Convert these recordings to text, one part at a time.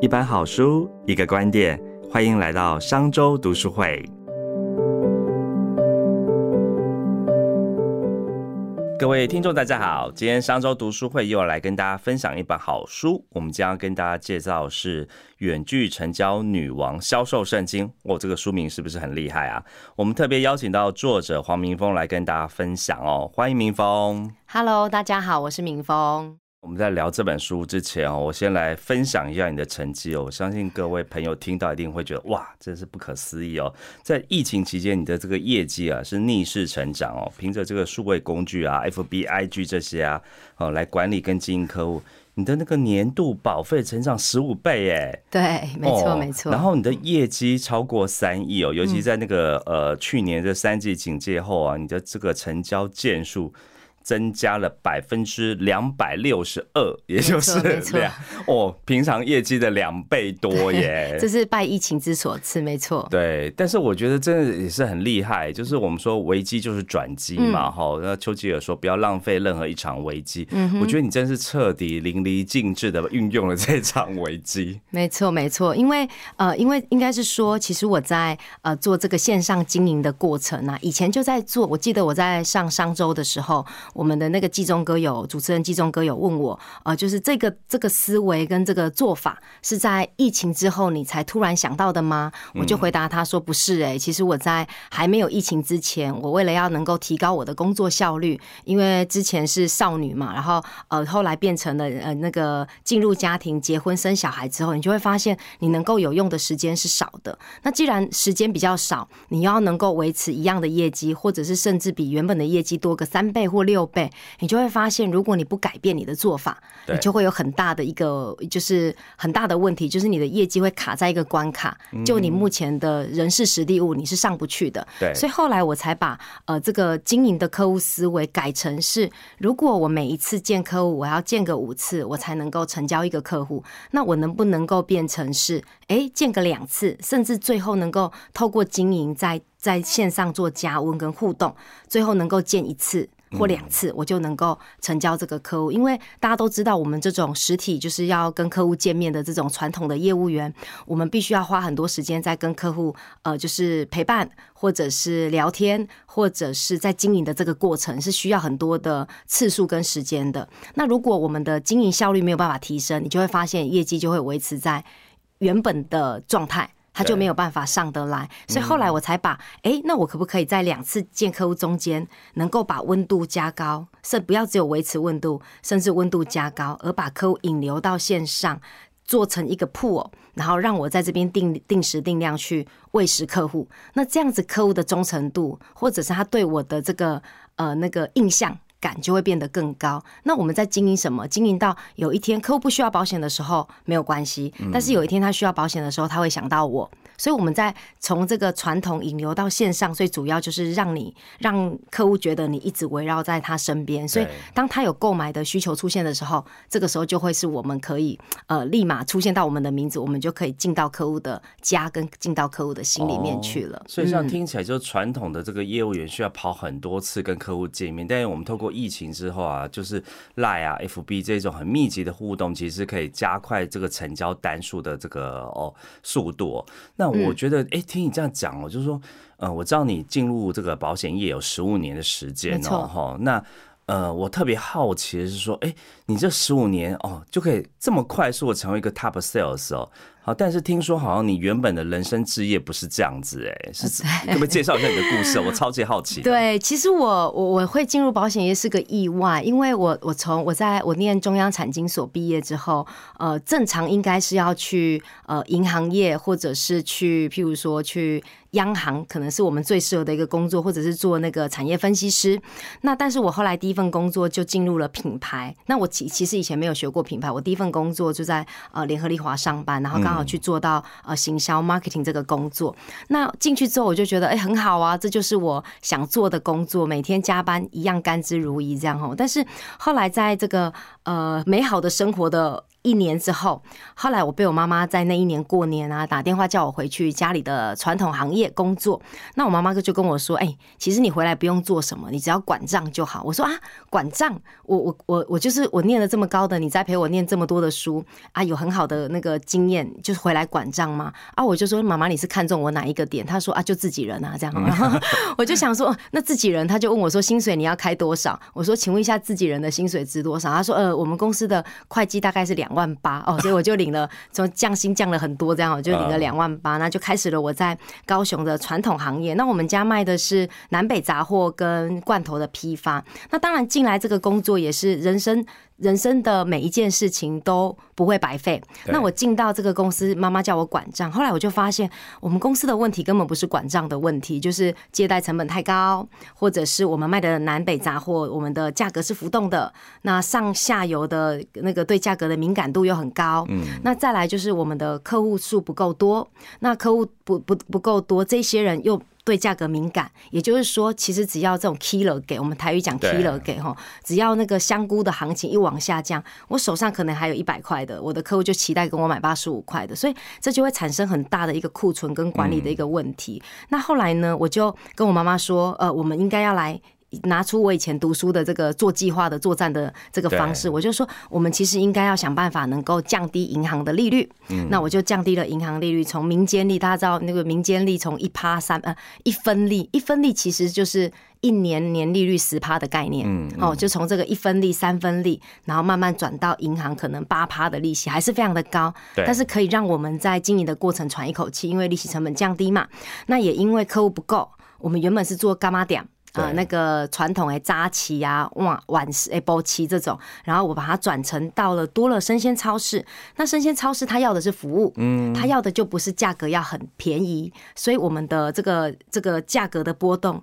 一本好书，一个观点，欢迎来到商周读书会。各位听众，大家好，今天商周读书会又要来跟大家分享一本好书。我们将要跟大家介绍是《远距成交女王销售圣经》。哦，这个书名是不是很厉害啊？我们特别邀请到作者黄明峰来跟大家分享哦。欢迎明峰。Hello，大家好，我是明峰。我们在聊这本书之前哦，我先来分享一下你的成绩哦。我相信各位朋友听到一定会觉得哇，真是不可思议哦！在疫情期间，你的这个业绩啊是逆势成长哦。凭着这个数位工具啊，FBIG 这些啊，哦来管理跟经营客户，你的那个年度保费成长十五倍耶！对，没错没错。然后你的业绩超过三亿哦，尤其在那个呃去年这三季警戒后啊，你的这个成交件数。增加了百分之两百六十二，也就是两哦，平常业绩的两倍多耶。这是拜疫情之所赐，没错。对，但是我觉得真的也是很厉害，就是我们说危机就是转机嘛，哈。那丘吉尔说不要浪费任何一场危机，嗯我觉得你真是彻底淋漓尽致的运用了这场危机。没错，没错，因为呃，因为应该是说，其实我在呃做这个线上经营的过程呢，以前就在做。我记得我在上商周的时候。我们的那个季中哥有主持人季中哥有问我，呃，就是这个这个思维跟这个做法是在疫情之后你才突然想到的吗？我就回答他说不是，哎，其实我在还没有疫情之前，我为了要能够提高我的工作效率，因为之前是少女嘛，然后呃后来变成了呃那个进入家庭、结婚、生小孩之后，你就会发现你能够有用的时间是少的。那既然时间比较少，你要能够维持一样的业绩，或者是甚至比原本的业绩多个三倍或六。倍，你就会发现，如果你不改变你的做法，你就会有很大的一个，就是很大的问题，就是你的业绩会卡在一个关卡，就你目前的人事实力物，你是上不去的。对，所以后来我才把呃这个经营的客户思维改成是，如果我每一次见客户，我要见个五次，我才能够成交一个客户，那我能不能够变成是，哎，见个两次，甚至最后能够透过经营在在线上做加温跟互动，最后能够见一次。或两次，我就能够成交这个客户。因为大家都知道，我们这种实体就是要跟客户见面的这种传统的业务员，我们必须要花很多时间在跟客户呃，就是陪伴，或者是聊天，或者是在经营的这个过程是需要很多的次数跟时间的。那如果我们的经营效率没有办法提升，你就会发现业绩就会维持在原本的状态。他就没有办法上得来，所以后来我才把，哎，那我可不可以在两次见客户中间，能够把温度加高，甚不要只有维持温度，甚至温度加高，而把客户引流到线上，做成一个铺，然后让我在这边定定时定量去喂食客户。那这样子客户的忠诚度，或者是他对我的这个呃那个印象。感就会变得更高。那我们在经营什么？经营到有一天客户不需要保险的时候没有关系，但是有一天他需要保险的时候，他会想到我。所以我们在从这个传统引流到线上，最主要就是让你让客户觉得你一直围绕在他身边。所以当他有购买的需求出现的时候，这个时候就会是我们可以呃立马出现到我们的名字，我们就可以进到客户的家，跟进到客户的心里面去了。所以这样听起来，就是传统的这个业务员需要跑很多次跟客户见面，但是我们透过疫情之后啊，就是赖啊、FB 这种很密集的互动，其实可以加快这个成交单数的这个哦速度。那我觉得，哎，听你这样讲哦，就是说，呃，我知道你进入这个保险业有十五年的时间哦，哈，那呃，我特别好奇的是说，哎，你这十五年哦，就可以这么快速的成为一个 top sales 哦。好，但是听说好像你原本的人生志业不是这样子哎，是 可不可以介绍一下你的故事？我超级好奇。对，其实我我我会进入保险业是个意外，因为我我从我在我念中央产经所毕业之后，呃，正常应该是要去呃银行业，或者是去譬如说去央行，可能是我们最适合的一个工作，或者是做那个产业分析师。那但是我后来第一份工作就进入了品牌。那我其其实以前没有学过品牌，我第一份工作就在呃联合利华上班，然后刚好。去做到呃行销 marketing 这个工作，那进去之后我就觉得哎很好啊，这就是我想做的工作，每天加班一样甘之如饴这样哦。但是后来在这个呃美好的生活的。一年之后，后来我被我妈妈在那一年过年啊打电话叫我回去家里的传统行业工作。那我妈妈就跟我说：“哎，其实你回来不用做什么，你只要管账就好。”我说：“啊，管账？我我我我就是我念了这么高的，你再陪我念这么多的书啊，有很好的那个经验，就是回来管账吗？”啊，我就说：“妈妈，你是看中我哪一个点？”她说：“啊，就自己人啊，这样。”然后我就想说：“那自己人？”他就问我说：“薪水你要开多少？”我说：“请问一下自己人的薪水值多少？”他说：“呃，我们公司的会计大概是两万八哦，所以我就领了，从降薪降了很多，这样我就领了两万八，那就开始了我在高雄的传统行业。那我们家卖的是南北杂货跟罐头的批发。那当然进来这个工作也是人生。人生的每一件事情都不会白费。那我进到这个公司，妈妈叫我管账。后来我就发现，我们公司的问题根本不是管账的问题，就是借贷成本太高，或者是我们卖的南北杂货，我们的价格是浮动的。那上下游的那个对价格的敏感度又很高。嗯。那再来就是我们的客户数不够多。那客户不不不够多，这些人又。对价格敏感，也就是说，其实只要这种 killer 给我们台语讲 killer 给哈，只要那个香菇的行情一往下降，我手上可能还有一百块的，我的客户就期待跟我买八十五块的，所以这就会产生很大的一个库存跟管理的一个问题。那后来呢，我就跟我妈妈说，呃，我们应该要来。拿出我以前读书的这个做计划的作战的这个方式，我就说我们其实应该要想办法能够降低银行的利率。嗯，那我就降低了银行利率，从民间利，大家知道那个民间利从一趴三呃一分利，一分利其实就是一年年利率十趴的概念。嗯，哦，就从这个一分利、三分利，然后慢慢转到银行可能八趴的利息，还是非常的高。但是可以让我们在经营的过程喘一口气，因为利息成本降低嘛。那也因为客户不够，我们原本是做干妈点。啊，那个传统诶扎旗啊、哇碗式诶包旗这种，然后我把它转成到了多了生鲜超市。那生鲜超市它要的是服务，嗯，它要的就不是价格要很便宜，所以我们的这个这个价格的波动。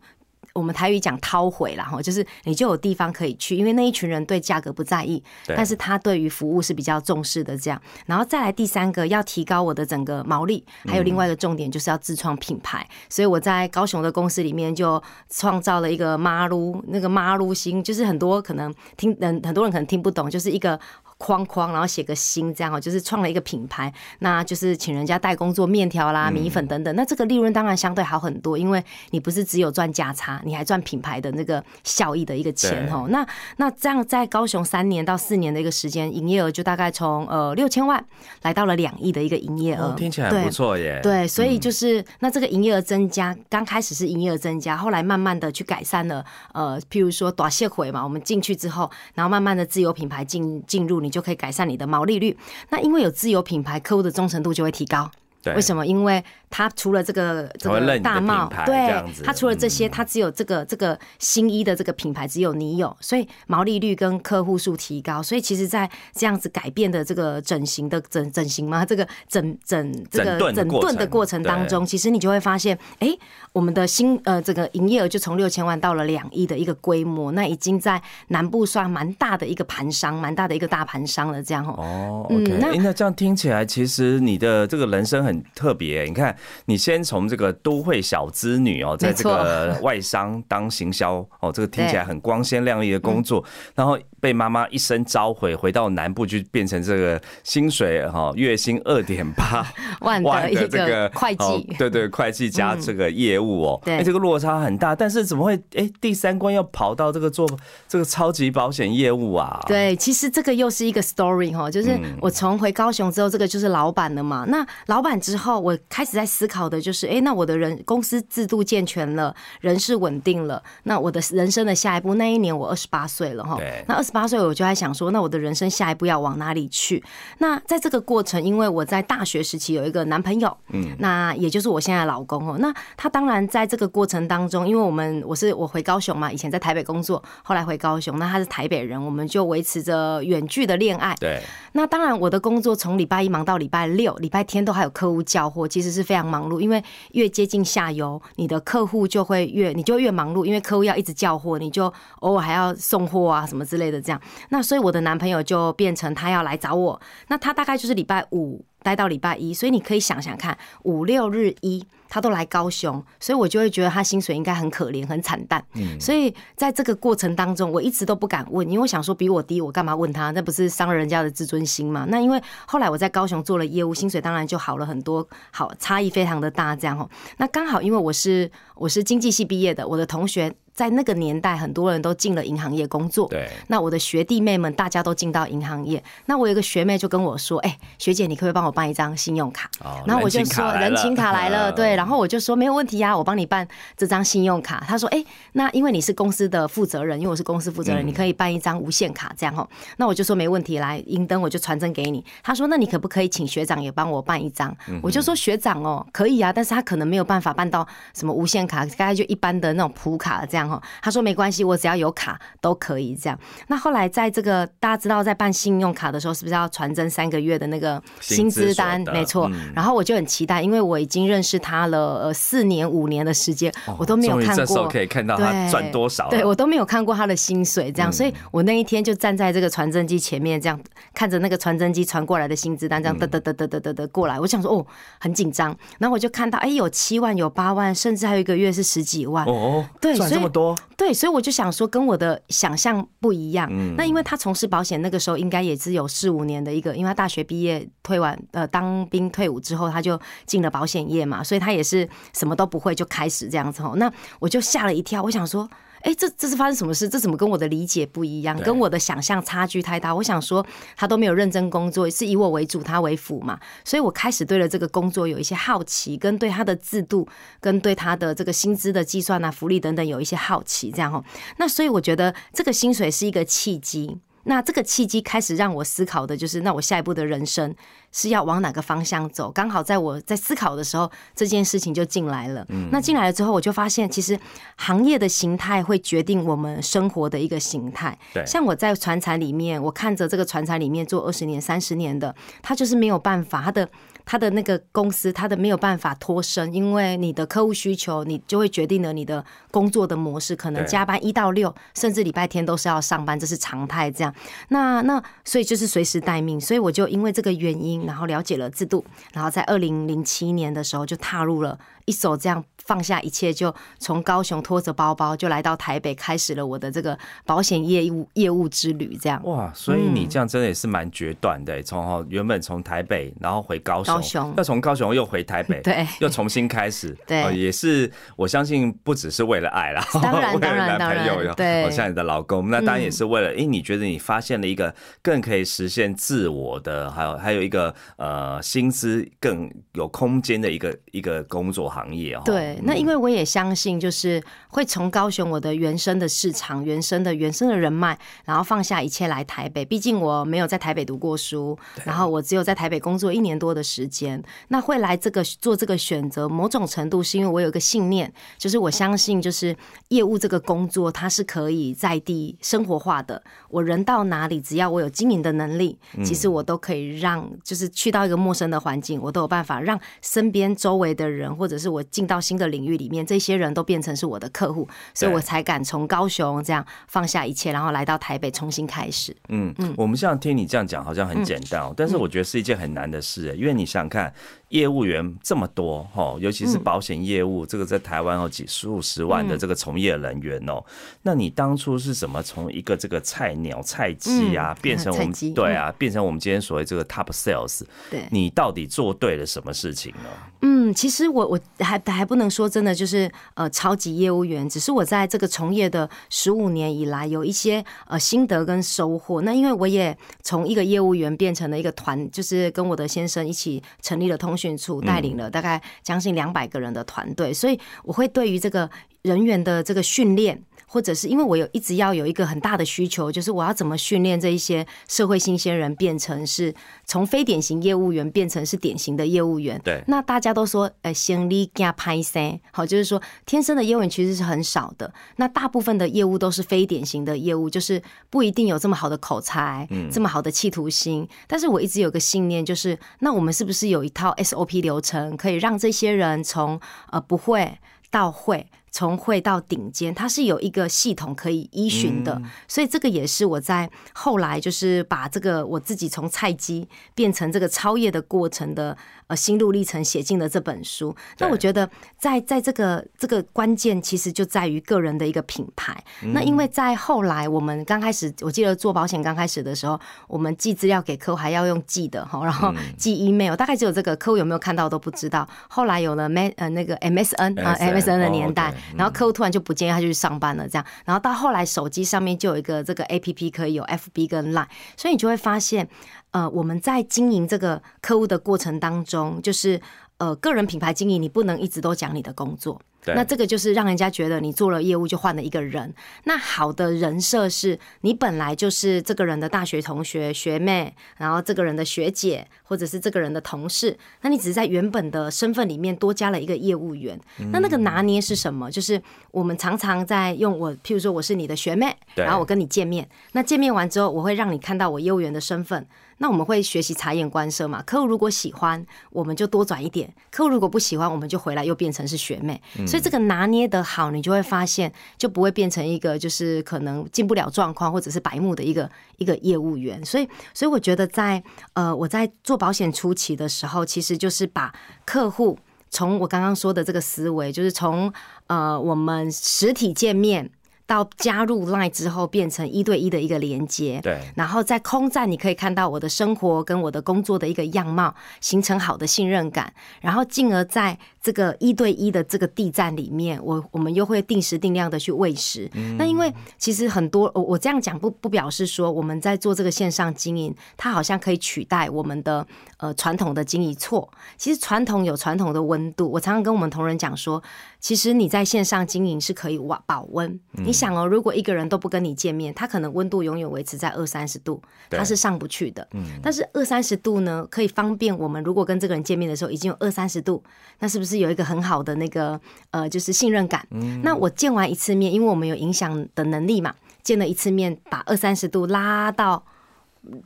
我们台语讲掏回了哈，就是你就有地方可以去，因为那一群人对价格不在意，但是他对于服务是比较重视的这样。然后再来第三个，要提高我的整个毛利，还有另外一个重点就是要自创品牌。所以我在高雄的公司里面就创造了一个妈撸，那个妈撸星，就是很多可能听人很多人可能听不懂，就是一个。框框，然后写个心，这样哦，就是创了一个品牌，那就是请人家代工做面条啦、米粉等等。那这个利润当然相对好很多，因为你不是只有赚价差，你还赚品牌的那个效益的一个钱哦。那那这样在高雄三年到四年的一个时间，营业额就大概从呃六千万来到了两亿的一个营业额，听起来不错耶。对，所以就是那这个营业额增加，刚开始是营业额增加，后来慢慢的去改善了。呃，譬如说短线回嘛，我们进去之后，然后慢慢的自有品牌进进入。你就可以改善你的毛利率。那因为有自有品牌，客户的忠诚度就会提高。为什么？因为他除了这个这个大帽，对，他除了这些，他只有这个这个新一的这个品牌，只有你有，所以毛利率跟客户数提高。所以其实，在这样子改变的这个整形的整整形吗？这个整整这个整顿的过程当中，其实你就会发现，哎，我们的新呃这个营业额就从六千万到了两亿的一个规模，那已经在南部算蛮大的一个盘商，蛮大的一个大盘商了。这样哦，嗯，那那这样听起来，其实你的这个人生很特别。你看。你先从这个都会小资女哦，在这个外商当行销哦，这个听起来很光鲜亮丽的工作，然后被妈妈一声召回，回到南部去变成这个薪水哈，月薪二点八 万的这个会计，对对，会计加这个业务哦，哎，这个落差很大，但是怎么会哎第三关要跑到这个做这个超级保险业务啊？对，其实这个又是一个 story 哈，就是我从回高雄之后，这个就是老板了嘛，那老板之后，我开始在思考的就是，哎，那我的人公司制度健全了，人事稳定了，那我的人生的下一步，那一年我二十八岁了哈，那二十八岁我就在想说，那我的人生下一步要往哪里去？那在这个过程，因为我在大学时期有一个男朋友，嗯，那也就是我现在老公哦，那他当然在这个过程当中，因为我们我是我回高雄嘛，以前在台北工作，后来回高雄，那他是台北人，我们就维持着远距的恋爱，对。那当然我的工作从礼拜一忙到礼拜六，礼拜天都还有客户交货，其实是非这样忙碌。因为越接近下游，你的客户就会越，你就越忙碌，因为客户要一直叫货，你就偶尔还要送货啊什么之类的这样。那所以我的男朋友就变成他要来找我，那他大概就是礼拜五待到礼拜一，所以你可以想想看，五六日一。他都来高雄，所以我就会觉得他薪水应该很可怜、很惨淡。嗯，所以在这个过程当中，我一直都不敢问，因为我想说比我低，我干嘛问他？那不是伤了人家的自尊心嘛？那因为后来我在高雄做了业务，薪水当然就好了很多，好差异非常的大，这样哦。那刚好因为我是我是经济系毕业的，我的同学。在那个年代，很多人都进了银行业工作。对，那我的学弟妹们大家都进到银行业。那我有个学妹就跟我说：“哎，学姐，你可不可以帮我办一张信用卡？”哦，然后我就说：“人情卡来了。” 对，然后我就说：“没有问题啊，我帮你办这张信用卡。”他说：“哎，那因为你是公司的负责人，因为我是公司负责人，你可以办一张无限卡，这样哦。”那我就说：“没问题，来，银灯我就传真给你。”他说：“那你可不可以请学长也帮我办一张？”我就说：“学长哦，可以啊，但是他可能没有办法办到什么无限卡，大概就一般的那种普卡这样哈。”他说：“没关。”关系，我只要有卡都可以这样。那后来在这个大家知道，在办信用卡的时候，是不是要传真三个月的那个薪资单？没错。然后我就很期待，因为我已经认识他了呃四年五年的时间，我都没有看过。这时候可以看到他赚多少？对我都没有看过他的薪水，这样。所以我那一天就站在这个传真机前面，这样看着那个传真机传过来的薪资单，这样嘚嘚嘚嘚嘚嘚嘚过来。我想说哦，很紧张。然后我就看到，哎，有七万，有八万，甚至还有一个月是十几万。哦，对，赚这么多。对，所以我就想说，跟我的想象不一样。那因为他从事保险那个时候，应该也只有四五年的一个，因为他大学毕业退完，呃，当兵退伍之后，他就进了保险业嘛，所以他也是什么都不会就开始这样子哦。那我就吓了一跳，我想说。哎，这这是发生什么事？这怎么跟我的理解不一样？跟我的想象差距太大。我想说，他都没有认真工作，是以我为主，他为辅嘛。所以我开始对了这个工作有一些好奇，跟对他的制度，跟对他的这个薪资的计算啊、福利等等有一些好奇。这样哦，那所以我觉得这个薪水是一个契机。那这个契机开始让我思考的就是，那我下一步的人生是要往哪个方向走？刚好在我在思考的时候，这件事情就进来了。嗯那进来了之后，我就发现，其实行业的形态会决定我们生活的一个形态。对，像我在船厂里面，我看着这个船厂里面做二十年、三十年的，他就是没有办法，他的。他的那个公司，他的没有办法脱身，因为你的客户需求，你就会决定了你的工作的模式，可能加班一到六，甚至礼拜天都是要上班，这是常态。这样，那那所以就是随时待命。所以我就因为这个原因，然后了解了制度，然后在二零零七年的时候就踏入了一手这样。放下一切，就从高雄拖着包包就来到台北，开始了我的这个保险业务业务之旅。这样哇，所以你这样真的也是蛮决断的。从哈原本从台北，然后回高雄，高雄要从高雄又回台北，对，又重新开始，对，也是我相信不只是为了爱啦，当然当然当然，对，像你的老公，那当然也是为了，哎，你觉得你发现了一个更可以实现自我的，还有还有一个呃薪资更有空间的一个一个工作行业哦。对。那因为我也相信，就是会从高雄我的原生的市场、原生的原生的人脉，然后放下一切来台北。毕竟我没有在台北读过书，然后我只有在台北工作一年多的时间。那会来这个做这个选择，某种程度是因为我有一个信念，就是我相信，就是业务这个工作它是可以在地生活化的。我人到哪里，只要我有经营的能力，其实我都可以让，就是去到一个陌生的环境，我都有办法让身边周围的人，或者是我进到新的。领域里面，这些人都变成是我的客户，所以我才敢从高雄这样放下一切，然后来到台北重新开始。嗯嗯，我们像听你这样讲，好像很简单哦，但是我觉得是一件很难的事，因为你想想看。业务员这么多哈，尤其是保险业务，这个在台湾有几数十万的这个从业人员哦。那你当初是怎么从一个这个菜鸟菜鸡啊，变成我们对啊，变成我们今天所谓这个 top sales？对，你到底做对了什么事情呢？嗯，其实我我还还不能说真的就是呃超级业务员，只是我在这个从业的十五年以来，有一些呃心得跟收获。那因为我也从一个业务员变成了一个团，就是跟我的先生一起成立了通。训处带领了大概将近两百个人的团队，所以我会对于这个人员的这个训练。或者是因为我有一直要有一个很大的需求，就是我要怎么训练这一些社会新鲜人变成是从非典型业务员变成是典型的业务员。对，那大家都说，呃，先立加拍生，好，就是说天生的业务员其实是很少的。那大部分的业务都是非典型的业务，就是不一定有这么好的口才，这么好的企图心。但是我一直有个信念，就是那我们是不是有一套 SOP 流程，可以让这些人从呃不会到会。从会到顶尖，它是有一个系统可以依循的。所以这个也是我在后来就是把这个我自己从菜鸡变成这个超越的过程的呃心路历程写进了这本书。那我觉得在在这个这个关键其实就在于个人的一个品牌。那因为在后来我们刚开始，我记得做保险刚开始的时候，我们寄资料给客户还要用寄的哈，然后寄 email，大概只有这个客户有没有看到都不知道。后来有了 M 呃那个 MSN 啊 MSN 的年代，然后客户突然就不建议他就去上班了这样，然后到后来手机上面就有一个这个 APP 可以有 FB 跟 Line，所以你就会发现，呃，我们在经营这个客户的过程当中，就是呃个人品牌经营，你不能一直都讲你的工作。那这个就是让人家觉得你做了业务就换了一个人。那好的人设是你本来就是这个人的大学同学学妹，然后这个人的学姐，或者是这个人的同事。那你只是在原本的身份里面多加了一个业务员。那那个拿捏是什么？就是我们常常在用我，譬如说我是你的学妹，然后我跟你见面。那见面完之后，我会让你看到我业务员的身份。那我们会学习察言观色嘛？客户如果喜欢，我们就多转一点；客户如果不喜欢，我们就回来又变成是学妹。所以这个拿捏的好，你就会发现就不会变成一个就是可能进不了状况或者是白目的一个一个业务员。所以，所以我觉得在呃我在做保险初期的时候，其实就是把客户从我刚刚说的这个思维，就是从呃我们实体见面。到加入 Line 之后，变成一对一的一个连接，对，然后在空战你可以看到我的生活跟我的工作的一个样貌，形成好的信任感，然后进而在这个一对一的这个地站里面，我我们又会定时定量的去喂食。那因为其实很多我我这样讲不不表示说我们在做这个线上经营，它好像可以取代我们的呃传统的经营错。其实传统有传统的温度，我常常跟我们同仁讲说。其实你在线上经营是可以保保温。你想哦，如果一个人都不跟你见面，他可能温度永远维持在二三十度，他是上不去的。但是二三十度呢，可以方便我们。如果跟这个人见面的时候已经有二三十度，那是不是有一个很好的那个呃，就是信任感？那我见完一次面，因为我们有影响的能力嘛，见了一次面，把二三十度拉到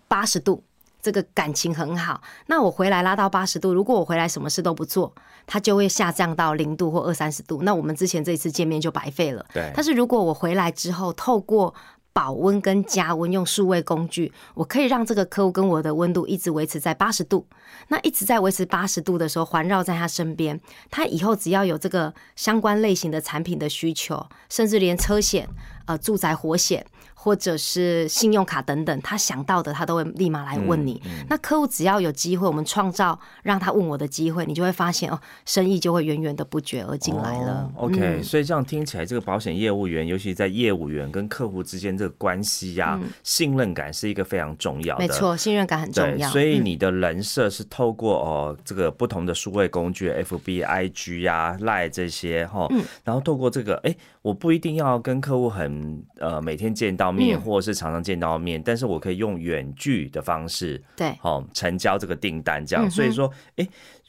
八十度。这个感情很好，那我回来拉到八十度，如果我回来什么事都不做，它就会下降到零度或二三十度，那我们之前这一次见面就白费了。对。但是如果我回来之后，透过保温跟加温用数位工具，我可以让这个客户跟我的温度一直维持在八十度，那一直在维持八十度的时候，环绕在他身边，他以后只要有这个相关类型的产品的需求，甚至连车险、呃住宅火险。或者是信用卡等等，他想到的他都会立马来问你。那客户只要有机会，我们创造让他问我的机会，你就会发现哦，生意就会源源的不绝而进来了。OK，所以这样听起来，这个保险业务员，尤其在业务员跟客户之间这个关系呀，信任感是一个非常重要的。没错，信任感很重要。所以你的人设是透过哦这个不同的数位工具，FB、IG 呀、Line 这些哈，然后透过这个，哎，我不一定要跟客户很呃每天见到。面或者是常常见到面，但是我可以用远距的方式，对，好成交这个订单，这样。所以说，哎，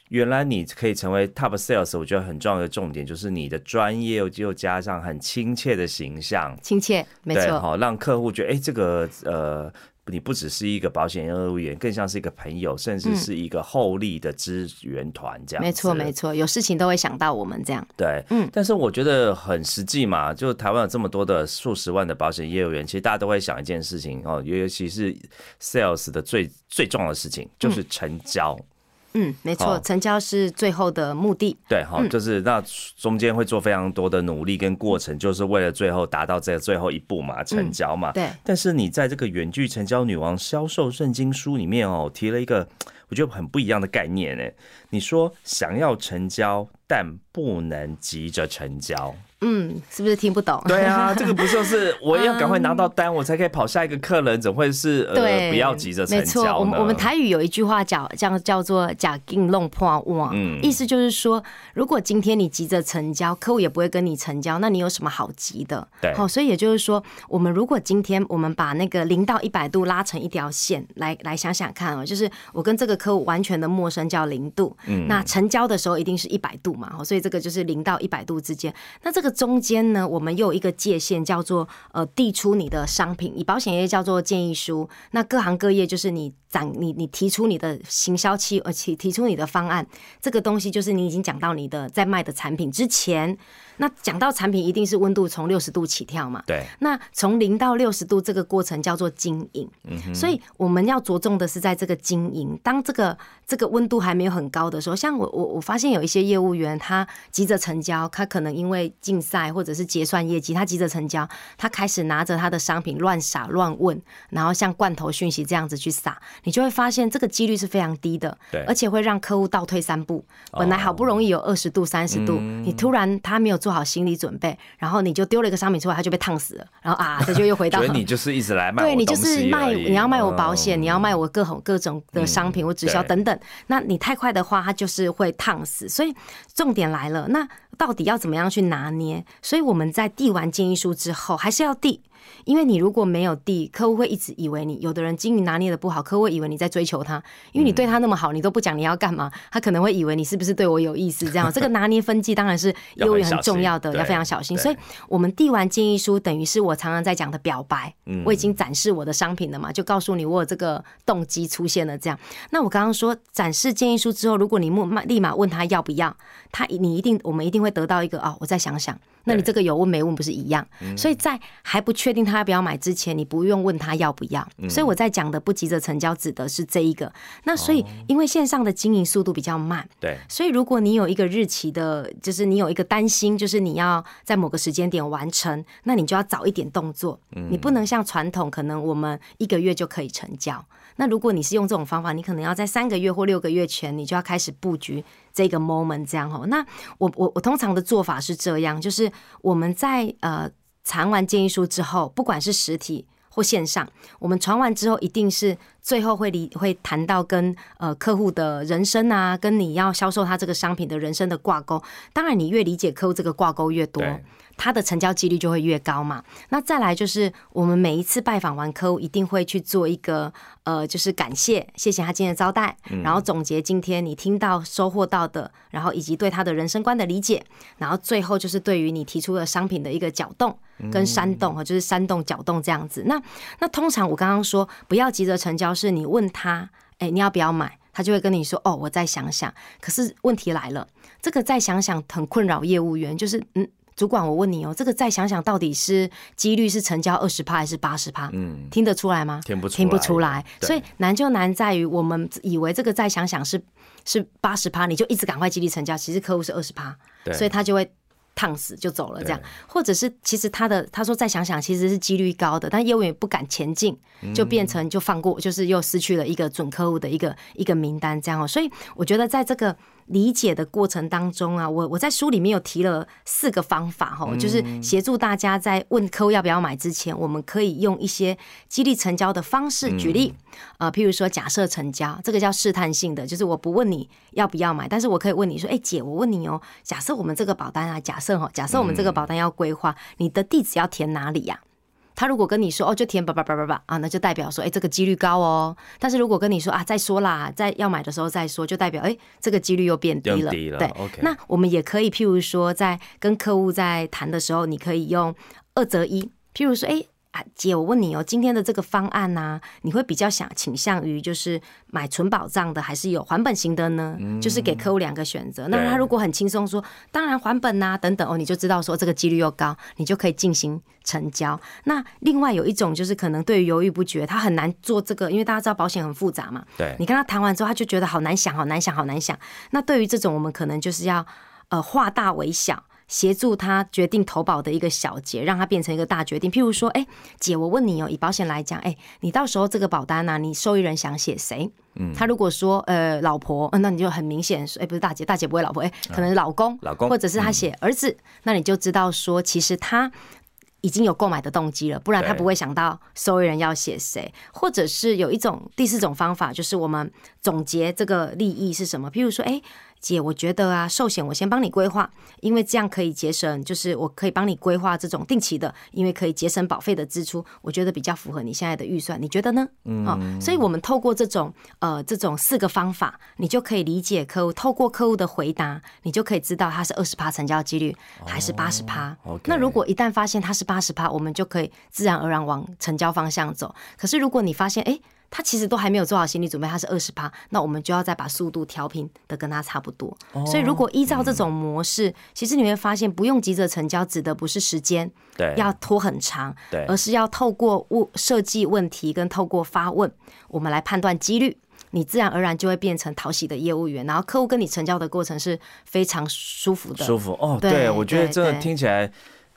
原来你可以成为 top sales，我觉得很重要的重点就是你的专业又又加上很亲切的形象，亲切，没错，好让客户觉得，哎，这个呃。你不只是一个保险业务员，更像是一个朋友，甚至是一个后力的支援团这样。没错，没错，有事情都会想到我们这样。对，嗯。但是我觉得很实际嘛，就台湾有这么多的数十万的保险业务员，其实大家都会想一件事情哦，尤其是 sales 的最最重要的事情就是成交。嗯，没错，成交是最后的目的。对，好，就是那中间会做非常多的努力跟过程，就是为了最后达到这最后一步嘛，成交嘛。对。但是你在这个远距成交女王销售圣经书里面哦，提了一个我觉得很不一样的概念呢。你说想要成交，但不能急着成交。嗯，是不是听不懂？对啊，这个不就是我要赶快拿到 单，我才可以跑下一个客人？怎会是呃不要急着成交呢？我们我们台语有一句话叫这样叫做“假硬弄破网”，意思就是说，如果今天你急着成交，客户也不会跟你成交，那你有什么好急的？对，好，所以也就是说，我们如果今天我们把那个零到一百度拉成一条线，来来想想看哦，就是我跟这个客户完全的陌生叫零度，嗯，那成交的时候一定是一百度嘛，所以这个就是零到一百度之间，那这个。中间呢，我们又有一个界限，叫做呃递出你的商品，以保险业叫做建议书。那各行各业就是你展你你提出你的行销期，而且提出你的方案，这个东西就是你已经讲到你的在卖的产品之前。那讲到产品，一定是温度从六十度起跳嘛？对。那从零到六十度这个过程叫做经营，所以我们要着重的是在这个经营。当这个这个温度还没有很高的时候，像我我我发现有一些业务员，他急着成交，他可能因为竞赛或者是结算业绩，他急着成交，他开始拿着他的商品乱撒乱问，然后像罐头讯息这样子去撒，你就会发现这个几率是非常低的，对，而且会让客户倒退三步。本来好不容易有二十度、三十度，你突然他没有做。好心理准备，然后你就丢了一个商品出来，他就被烫死了。然后啊，这就又回到。所以你就是一直来卖，对你就是卖，你要卖我保险，你要卖我各种各种的商品，我直销等等。那你太快的话，它就是会烫死。所以重点来了，那到底要怎么样去拿捏？所以我们在递完建议书之后，还是要递。因为你如果没有递，客户会一直以为你有的人经营拿捏的不好，客户会以为你在追求他，因为你对他那么好，你都不讲你要干嘛，他可能会以为你是不是对我有意思。这样，这个拿捏分际当然是优越很重要的，要非常小心。所以，我们递完建议书，等于是我常常在讲的表白，我已经展示我的商品了嘛，就告诉你我有这个动机出现了。这样，那我刚刚说展示建议书之后，如果你立立马问他要不要，他你一定我们一定会得到一个哦，我再想想。那你这个有问没问不是一样？所以在还不确定他要不要买之前，你不用问他要不要。所以我在讲的不急着成交，指的是这一个。那所以因为线上的经营速度比较慢，对，所以如果你有一个日期的，就是你有一个担心，就是你要在某个时间点完成，那你就要早一点动作。你不能像传统，可能我们一个月就可以成交。那如果你是用这种方法，你可能要在三个月或六个月前，你就要开始布局这个 moment，这样哦。那我我我通常的做法是这样，就是我们在呃传完建议书之后，不管是实体或线上，我们传完之后，一定是最后会离会谈到跟呃客户的人生啊，跟你要销售他这个商品的人生的挂钩。当然，你越理解客户这个挂钩越多。他的成交几率就会越高嘛。那再来就是，我们每一次拜访完客户，一定会去做一个呃，就是感谢，谢谢他今天的招待，然后总结今天你听到、收获到的，然后以及对他的人生观的理解，然后最后就是对于你提出的商品的一个搅动跟煽动哈，就是煽动、搅动这样子。那那通常我刚刚说不要急着成交，是你问他，哎，你要不要买？他就会跟你说，哦，我再想想。可是问题来了，这个再想想很困扰业务员，就是嗯。主管，我问你哦，这个再想想，到底是几率是成交二十趴还是八十趴？嗯，听得出来吗？听不听不出来。所以难就难在于，我们以为这个再想想是是八十趴，你就一直赶快激励成交，其实客户是二十趴，所以他就会烫死就走了这样。或者是其实他的他说再想想，其实是几率高的，但业务员不敢前进，就变成就放过，就是又失去了一个准客户的一个一个名单这样哦。所以我觉得在这个。理解的过程当中啊，我我在书里面有提了四个方法哈，就是协助大家在问客户要不要买之前，我们可以用一些激励成交的方式举例，呃，譬如说假设成交，这个叫试探性的，就是我不问你要不要买，但是我可以问你说，哎姐，我问你哦，假设我们这个保单啊，假设哈，假设我们这个保单要规划，你的地址要填哪里呀？他如果跟你说哦，就填叭叭叭叭叭啊，那就代表说，哎，这个几率高哦。但是如果跟你说啊，再说啦，在要买的时候再说，就代表哎，这个几率又变低了。对，那我们也可以，譬如说，在跟客户在谈的时候，你可以用二择一，譬如说，哎。啊，姐，我问你哦，今天的这个方案呢，你会比较想倾向于就是买纯保障的，还是有还本型的呢？就是给客户两个选择。那他如果很轻松说，当然还本呐，等等哦，你就知道说这个几率又高，你就可以进行成交。那另外有一种就是可能对于犹豫不决，他很难做这个，因为大家知道保险很复杂嘛。对，你跟他谈完之后，他就觉得好难想，好难想，好难想。那对于这种，我们可能就是要呃化大为小。协助他决定投保的一个小节，让他变成一个大决定。譬如说，哎，姐，我问你哦，以保险来讲，哎，你到时候这个保单呢，你受益人想写谁？嗯，他如果说呃老婆，那你就很明显说，哎，不是大姐，大姐不会老婆，哎，可能是老公，老公，或者是他写儿子，那你就知道说，其实他已经有购买的动机了，不然他不会想到受益人要写谁。或者是有一种第四种方法，就是我们总结这个利益是什么？譬如说，哎。姐，我觉得啊，寿险我先帮你规划，因为这样可以节省，就是我可以帮你规划这种定期的，因为可以节省保费的支出，我觉得比较符合你现在的预算，你觉得呢？嗯，哦，所以我们透过这种呃这种四个方法，你就可以理解客户，透过客户的回答，你就可以知道他是二十趴成交几率还是八十趴。那如果一旦发现他是八十趴，我们就可以自然而然往成交方向走。可是如果你发现，哎。他其实都还没有做好心理准备，他是二十趴，那我们就要再把速度调平的跟他差不多。所以如果依照这种模式，其实你会发现不用急着成交，指的不是时间，对，要拖很长，对，而是要透过物设计问题跟透过发问，我们来判断几率，你自然而然就会变成讨喜的业务员，然后客户跟你成交的过程是非常舒服的，舒服哦。对，我觉得真的听起来。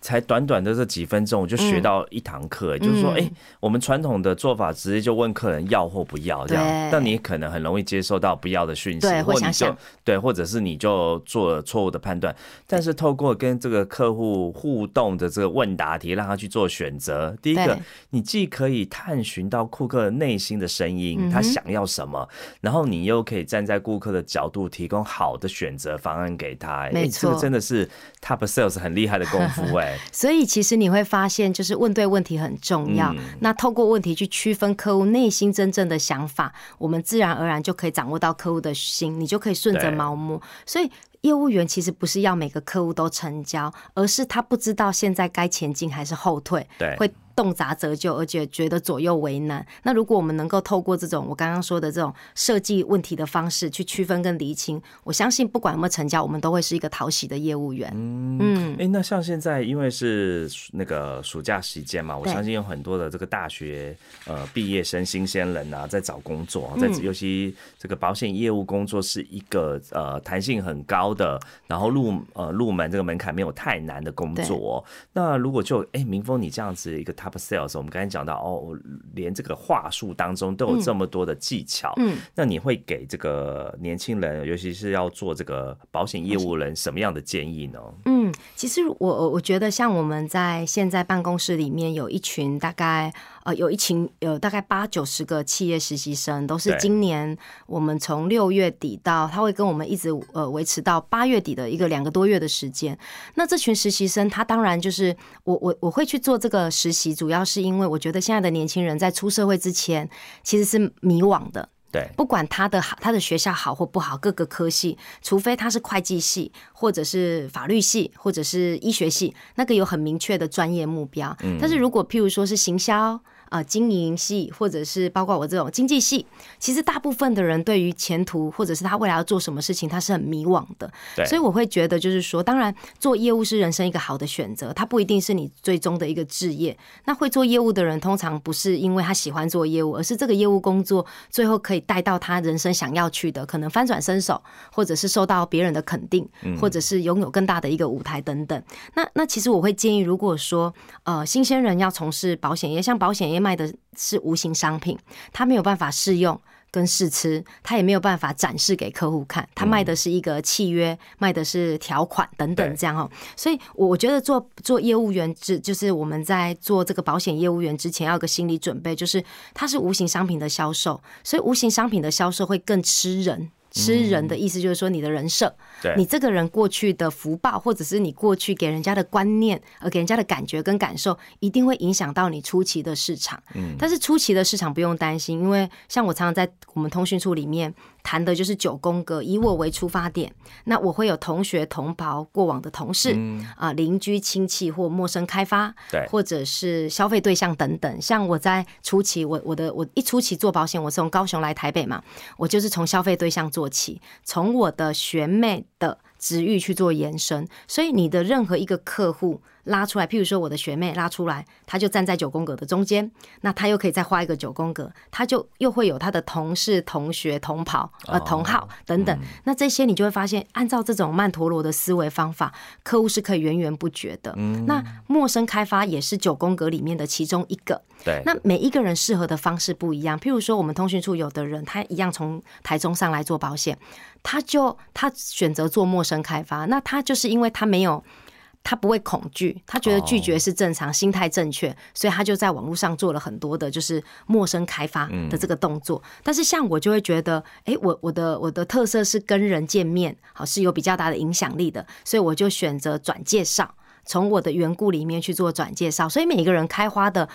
才短短的这几分钟，我就学到一堂课，就是说，哎，我们传统的做法直接就问客人要或不要这样，但你可能很容易接受到不要的讯息，或你就对，或者是你就做了错误的判断。但是透过跟这个客户互动的这个问答题，让他去做选择。第一个，你既可以探寻到顾客内心的声音，他想要什么，然后你又可以站在顾客的角度提供好的选择方案给他。没错，这个真的是 top sales 很厉害的功夫哎。所以其实你会发现，就是问对问题很重要。那透过问题去区分客户内心真正的想法，我们自然而然就可以掌握到客户的心，你就可以顺着毛摸。所以业务员其实不是要每个客户都成交，而是他不知道现在该前进还是后退，对，会。动辄折旧，而且觉得左右为难。那如果我们能够透过这种我刚刚说的这种设计问题的方式去区分跟厘清，我相信不管有没有成交，我们都会是一个讨喜的业务员。嗯，哎，那像现在因为是那个暑假时间嘛，我相信有很多的这个大学呃毕业生、新鲜人啊，在找工作，在尤其这个保险业务工作是一个呃弹性很高的，然后入呃入门这个门槛没有太难的工作。那如果就哎明峰你这样子一个。Top sales，我们刚才讲到哦，连这个话术当中都有这么多的技巧。嗯，那你会给这个年轻人，尤其是要做这个保险业务人，什么样的建议呢？嗯，其实我我觉得，像我们在现在办公室里面有一群大概呃有一群有大概八九十个企业实习生，都是今年我们从六月底到他会跟我们一直呃维持到八月底的一个两个多月的时间。那这群实习生，他当然就是我我我会去做这个实习。主要是因为我觉得现在的年轻人在出社会之前其实是迷惘的，对，不管他的好，他的学校好或不好，各个科系，除非他是会计系，或者是法律系，或者是医学系，那个有很明确的专业目标。但是如果譬如说是行销。啊，经营系或者是包括我这种经济系，其实大部分的人对于前途或者是他未来要做什么事情，他是很迷惘的。对，所以我会觉得，就是说，当然做业务是人生一个好的选择，它不一定是你最终的一个置业。那会做业务的人，通常不是因为他喜欢做业务，而是这个业务工作最后可以带到他人生想要去的，可能翻转身手，或者是受到别人的肯定，或者是拥有更大的一个舞台等等。那那其实我会建议，如果说呃新鲜人要从事保险业，像保险业。卖的是无形商品，他没有办法试用跟试吃，他也没有办法展示给客户看。他卖的是一个契约，卖的是条款等等这样哦。所以我觉得做做业务员，只就是我们在做这个保险业务员之前，要有个心理准备，就是它是无形商品的销售，所以无形商品的销售会更吃人。吃人的意思就是说，你的人设，你这个人过去的福报，或者是你过去给人家的观念，而给人家的感觉跟感受，一定会影响到你初期的市场。嗯，但是初期的市场不用担心，因为像我常常在我们通讯处里面。谈的就是九宫格，以我为出发点，那我会有同学、同袍、过往的同事啊、邻居、亲戚或陌生开发，对，或者是消费对象等等。像我在初期，我我的我一初期做保险，我是从高雄来台北嘛，我就是从消费对象做起，从我的学妹的职域去做延伸，所以你的任何一个客户。拉出来，譬如说我的学妹拉出来，她就站在九宫格的中间，那她又可以再画一个九宫格，她就又会有她的同事、同学、同跑、呃同号等等。那这些你就会发现，按照这种曼陀罗的思维方法，客户是可以源源不绝的。那陌生开发也是九宫格里面的其中一个。对。那每一个人适合的方式不一样。譬如说，我们通讯处有的人，他一样从台中上来做保险，他就他选择做陌生开发，那他就是因为他没有。他不会恐惧，他觉得拒绝是正常，心态正确，所以他就在网络上做了很多的就是陌生开发的这个动作。但是像我就会觉得，哎，我我的我的特色是跟人见面，好是有比较大的影响力的，所以我就选择转介绍，从我的缘故里面去做转介绍。所以每一个人开花的。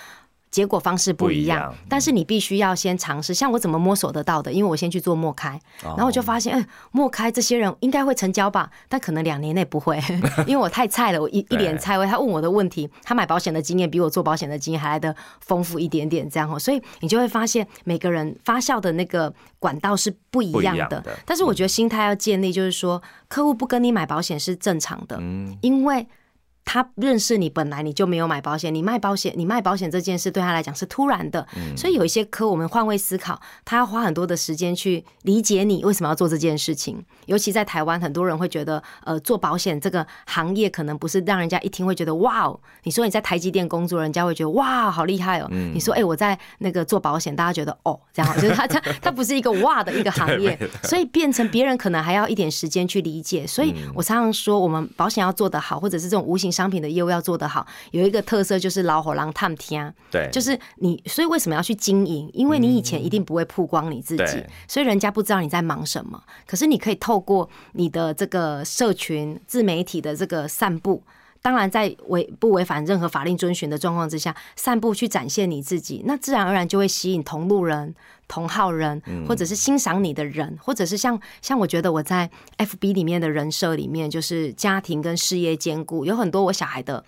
结果方式不一样，但是你必须要先尝试。像我怎么摸索得到的？因为我先去做默开，然后我就发现，哎，默开这些人应该会成交吧，但可能两年内不会，因为我太菜了，我一一脸菜味。他问我的问题，他买保险的经验比我做保险的经验还来的丰富一点点，这样哦，所以你就会发现每个人发酵的那个管道是不一样的。但是我觉得心态要建立，就是说客户不跟你买保险是正常的，因为。他认识你，本来你就没有买保险，你卖保险，你卖保险这件事对他来讲是突然的，所以有一些科我们换位思考，他要花很多的时间去理解你为什么要做这件事情。尤其在台湾，很多人会觉得，呃，做保险这个行业可能不是让人家一听会觉得哇哦。你说你在台积电工作，人家会觉得哇，好厉害哦。你说哎，我在那个做保险，大家觉得哦，这样 就是他他他不是一个哇的一个行业，所以变成别人可能还要一点时间去理解。所以我常常说，我们保险要做得好，或者是这种无形。商品的业务要做得好，有一个特色就是老火狼探天，对，就是你，所以为什么要去经营？因为你以前一定不会曝光你自己，所以人家不知道你在忙什么。可是你可以透过你的这个社群自媒体的这个散布。当然，在违不违反任何法令遵循的状况之下，散步去展现你自己，那自然而然就会吸引同路人、同好人，或者是欣赏你的人，或者是像像我觉得我在 FB 里面的人设里面，就是家庭跟事业兼顾，有很多我小孩的。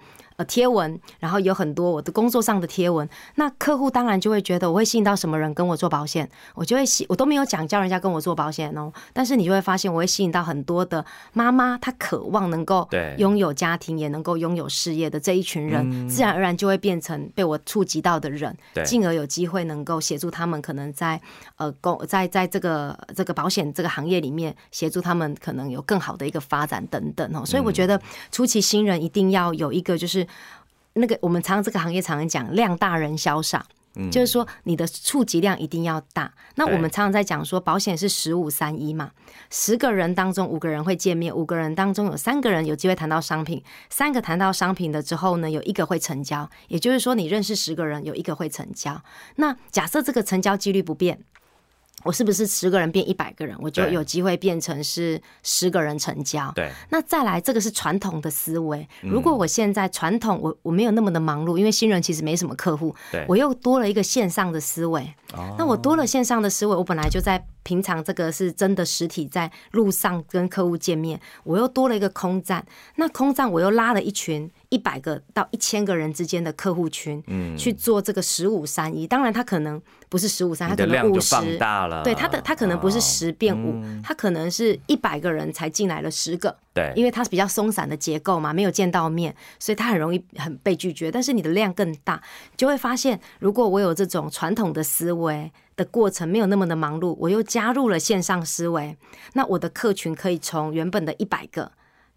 贴文，然后有很多我的工作上的贴文，那客户当然就会觉得我会吸引到什么人跟我做保险，我就会吸，我都没有讲叫人家跟我做保险哦，但是你就会发现我会吸引到很多的妈妈，她渴望能够拥有家庭，也能够拥有事业的这一群人，自然而然就会变成被我触及到的人，进而有机会能够协助他们，可能在呃工在在这个这个保险这个行业里面协助他们，可能有更好的一个发展等等哦，所以我觉得初期新人一定要有一个就是。那个我们常常这个行业常常讲量大人潇洒，就是说你的触及量一定要大。那我们常常在讲说保险是十五三一嘛，十个人当中五个人会见面，五个人当中有三个人有机会谈到商品，三个谈到商品的之后呢，有一个会成交。也就是说你认识十个人，有一个会成交。那假设这个成交几率不变。我是不是十个人变一百个人，我就有机会变成是十个人成交？对。那再来，这个是传统的思维。如果我现在传统，我我没有那么的忙碌，因为新人其实没什么客户，我又多了一个线上的思维。哦。那我多了线上的思维，我本来就在。平常这个是真的实体在路上跟客户见面，我又多了一个空站，那空站我又拉了一群一百个到一千个人之间的客户群，嗯，去做这个十五三一。当然，他可能不是十五三，他可能五十，对他的他可能不是十变五，他可能是一百个人才进来了十个，对，因为它是比较松散的结构嘛，没有见到面，所以他很容易很被拒绝。但是你的量更大，就会发现，如果我有这种传统的思维。的过程没有那么的忙碌，我又加入了线上思维，那我的客群可以从原本的一百个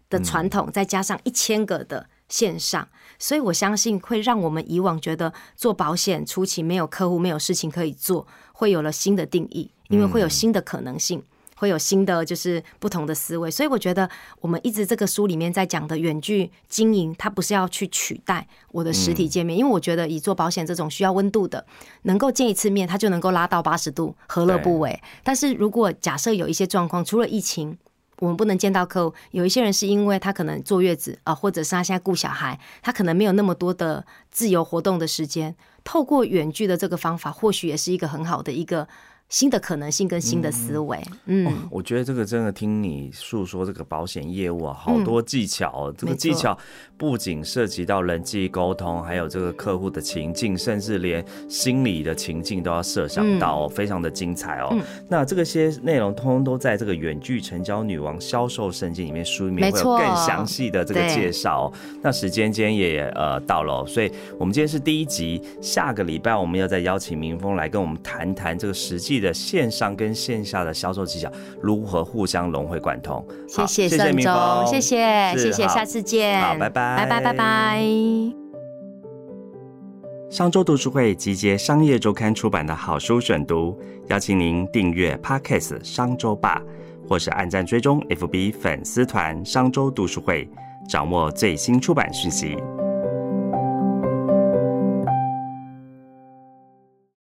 的传统，再加上一千个的线上，所以我相信会让我们以往觉得做保险初期没有客户、没有事情可以做，会有了新的定义，因为会有新的可能性。会有新的就是不同的思维，所以我觉得我们一直这个书里面在讲的远距经营，它不是要去取代我的实体见面，因为我觉得以做保险这种需要温度的，能够见一次面，它就能够拉到八十度，何乐不为？但是如果假设有一些状况，除了疫情，我们不能见到客户，有一些人是因为他可能坐月子啊，或者是他现在顾小孩，他可能没有那么多的自由活动的时间，透过远距的这个方法，或许也是一个很好的一个。新的可能性跟新的思维，嗯，我觉得这个真的听你诉说这个保险业务啊，好多技巧，这个技巧不仅涉及到人际沟通，还有这个客户的情境，甚至连心理的情境都要设想到，非常的精彩哦。那这个些内容通通都在这个远距成交女王销售圣经里面书里面会有更详细的这个介绍。那时间间也呃到了，所以我们今天是第一集，下个礼拜我们要再邀请明峰来跟我们谈谈这个实际。的线上跟线下的销售技巧如何互相融会贯通？谢谢盛忠，谢谢谢谢，下次见，好，拜拜，拜拜拜拜。商周读书会集结商业周刊出版的好书选读，邀请您订阅 Podcast 商周吧，或是按赞追踪 FB 粉丝团商周读书会。掌握最新出版讯息。